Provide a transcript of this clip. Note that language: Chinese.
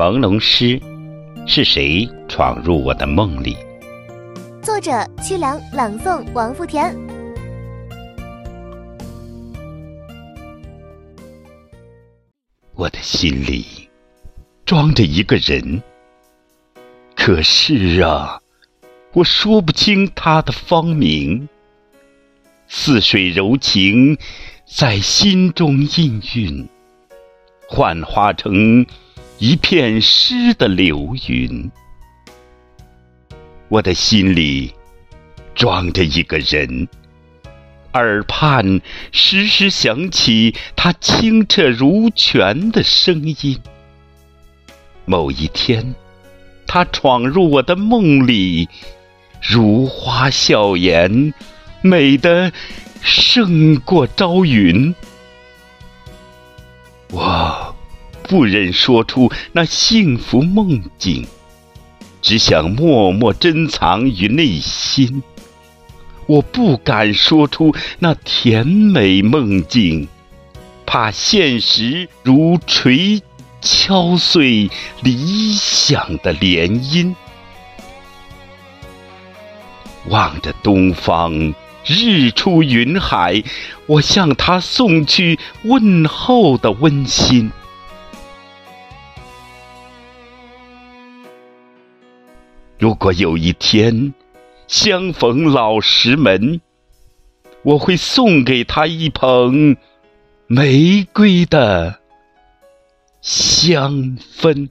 朦胧诗，是谁闯入我的梦里？作者：曲良，朗诵：王富田。我的心里装着一个人，可是啊，我说不清他的芳名。似水柔情在心中氤氲，幻化成。一片诗的流云，我的心里装着一个人，耳畔时时响起他清澈如泉的声音。某一天，他闯入我的梦里，如花笑颜，美得胜过朝云。我。不忍说出那幸福梦境，只想默默珍藏于内心。我不敢说出那甜美梦境，怕现实如锤敲碎理想的联姻。望着东方日出云海，我向他送去问候的温馨。如果有一天相逢老石门，我会送给他一捧玫瑰的香氛。